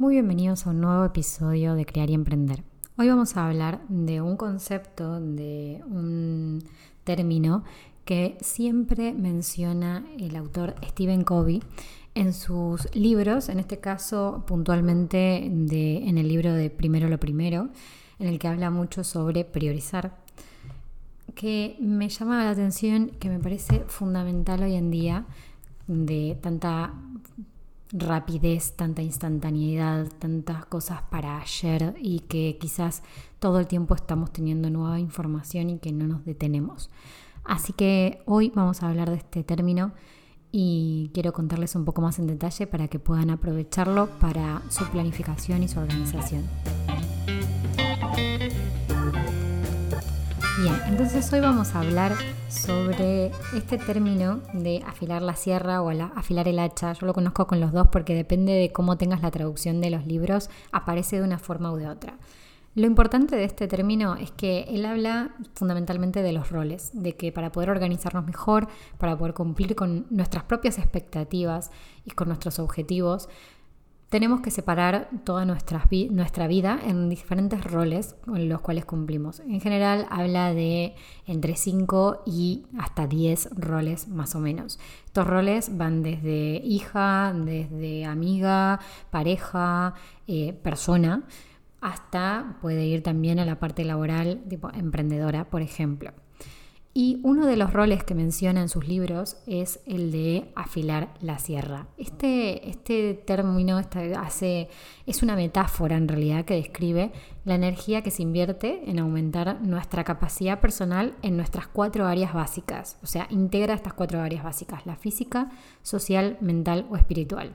Muy bienvenidos a un nuevo episodio de Crear y Emprender. Hoy vamos a hablar de un concepto, de un término que siempre menciona el autor Stephen Covey en sus libros, en este caso puntualmente en el libro de Primero lo Primero, en el que habla mucho sobre priorizar, que me llama la atención, que me parece fundamental hoy en día de tanta rapidez, tanta instantaneidad, tantas cosas para ayer y que quizás todo el tiempo estamos teniendo nueva información y que no nos detenemos. Así que hoy vamos a hablar de este término y quiero contarles un poco más en detalle para que puedan aprovecharlo para su planificación y su organización. Bien, entonces hoy vamos a hablar sobre este término de afilar la sierra o afilar el hacha. Yo lo conozco con los dos porque depende de cómo tengas la traducción de los libros, aparece de una forma u de otra. Lo importante de este término es que él habla fundamentalmente de los roles, de que para poder organizarnos mejor, para poder cumplir con nuestras propias expectativas y con nuestros objetivos, tenemos que separar toda nuestra, vida en diferentes roles con los cuales cumplimos. En general habla de entre 5 y hasta 10 roles más o menos. Estos roles van desde hija, desde amiga, pareja, eh, persona, hasta puede ir también a la parte laboral, tipo emprendedora, por ejemplo. Y uno de los roles que menciona en sus libros es el de afilar la sierra. Este, este término hace, es una metáfora en realidad que describe la energía que se invierte en aumentar nuestra capacidad personal en nuestras cuatro áreas básicas. O sea, integra estas cuatro áreas básicas, la física, social, mental o espiritual.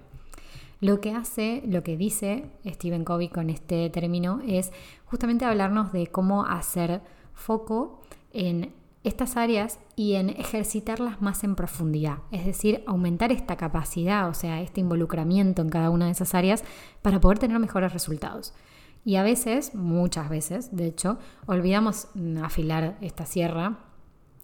Lo que hace, lo que dice Stephen Covey con este término es justamente hablarnos de cómo hacer foco en estas áreas y en ejercitarlas más en profundidad, es decir, aumentar esta capacidad, o sea, este involucramiento en cada una de esas áreas para poder tener mejores resultados. Y a veces, muchas veces, de hecho, olvidamos mm, afilar esta sierra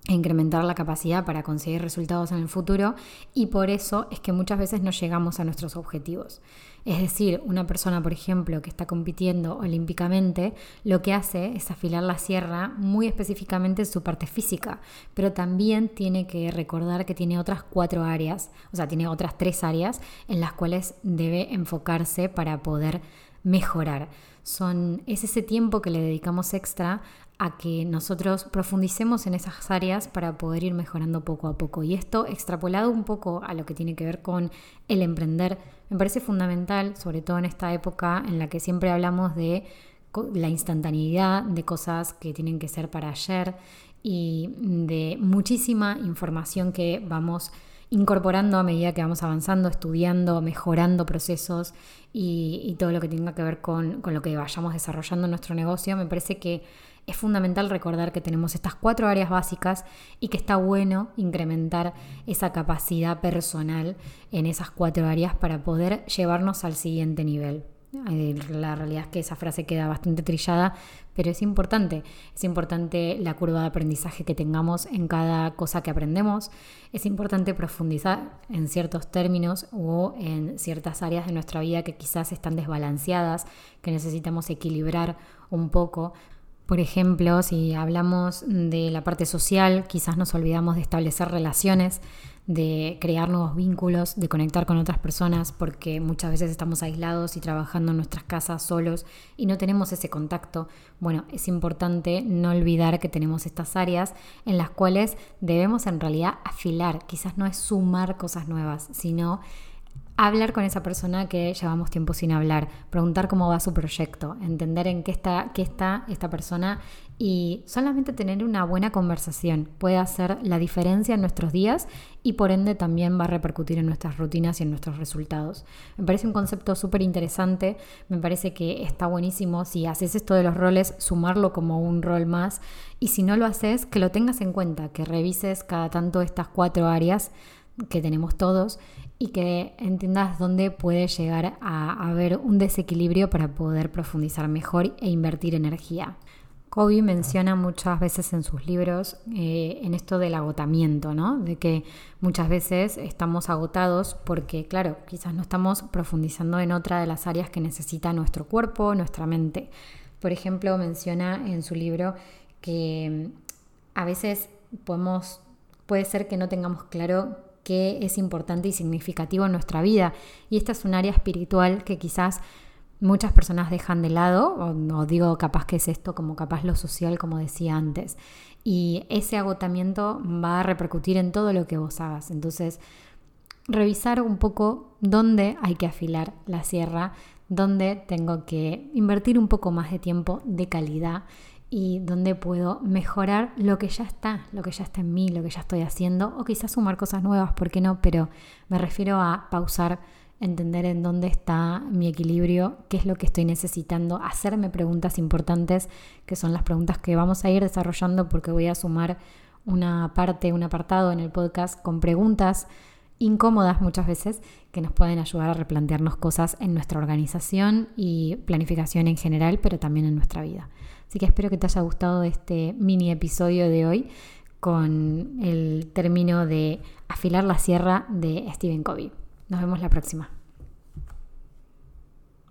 incrementar la capacidad para conseguir resultados en el futuro y por eso es que muchas veces no llegamos a nuestros objetivos. Es decir, una persona, por ejemplo, que está compitiendo olímpicamente, lo que hace es afilar la sierra muy específicamente en su parte física, pero también tiene que recordar que tiene otras cuatro áreas, o sea, tiene otras tres áreas en las cuales debe enfocarse para poder mejorar. Son, es ese tiempo que le dedicamos extra a que nosotros profundicemos en esas áreas para poder ir mejorando poco a poco. Y esto extrapolado un poco a lo que tiene que ver con el emprender, me parece fundamental, sobre todo en esta época en la que siempre hablamos de la instantaneidad, de cosas que tienen que ser para ayer y de muchísima información que vamos incorporando a medida que vamos avanzando, estudiando, mejorando procesos y, todo lo que tenga que ver con, con lo que vayamos desarrollando en nuestro negocio. Me parece que es fundamental recordar que tenemos estas cuatro áreas básicas y que está bueno incrementar esa capacidad personal en esas cuatro áreas para poder llevarnos al siguiente nivel. Eh, la realidad es que esa frase queda bastante trillada, pero es importante. Es importante la curva de aprendizaje que tengamos en cada cosa que aprendemos. Es importante profundizar en ciertos términos o en ciertas áreas de nuestra vida que quizás están desbalanceadas, que necesitamos equilibrar un poco por ejemplo, si hablamos de la parte social, quizás nos olvidamos de establecer relaciones, de crear nuevos vínculos, de conectar con otras personas, porque muchas veces estamos aislados y trabajando en nuestras casas solos y no tenemos ese contacto. Bueno, es importante no olvidar que tenemos estas áreas en las cuales debemos en realidad afilar, quizás no es sumar cosas nuevas, sino hablar con esa persona que llevamos tiempo sin hablar, preguntar cómo va su proyecto, entender en qué está, qué está esta persona y solamente tener una buena conversación puede hacer la diferencia en nuestros días y por ende también va a repercutir en nuestras rutinas y en nuestros resultados. Me parece un concepto súper interesante, me parece que está buenísimo si haces esto de los roles, sumarlo como un rol más y si no lo haces, que lo tengas en cuenta, que revises cada tanto estas cuatro áreas que tenemos todos y que entiendas dónde puede llegar a haber un desequilibrio para poder profundizar mejor e invertir energía. Kobe menciona muchas veces en sus libros eh, en esto del agotamiento, ¿no? De que muchas veces estamos agotados porque, claro, quizás no estamos profundizando en otra de las áreas que necesita nuestro cuerpo, nuestra mente. Por ejemplo, menciona en su libro que mm, a veces podemos, puede ser que no tengamos claro qué es importante y significativo en nuestra vida. Y esta es un área espiritual que quizás muchas personas dejan de lado, o, digo capaz que es esto, como capaz lo social, como decía antes. Y ese agotamiento va a repercutir en todo lo que vos hagas. Entonces, revisar un poco dónde hay que afilar la sierra, dónde tengo que invertir un poco más de tiempo de calidad y dónde puedo mejorar lo que ya está, lo que ya está en mí, lo que ya estoy haciendo, o quizás sumar cosas nuevas, ¿por qué no? Pero me refiero a pausar entender en dónde está mi equilibrio, qué es lo que estoy necesitando, hacerme preguntas importantes, que son las preguntas que vamos a ir desarrollando porque voy a sumar una parte, un apartado en el podcast con preguntas incómodas muchas veces que nos pueden ayudar a replantearnos cosas en nuestra organización y planificación en general, pero también en nuestra vida. Así que espero que te haya gustado este mini episodio de hoy con el término de afilar la sierra de Stephen Covey. Nos vemos la próxima.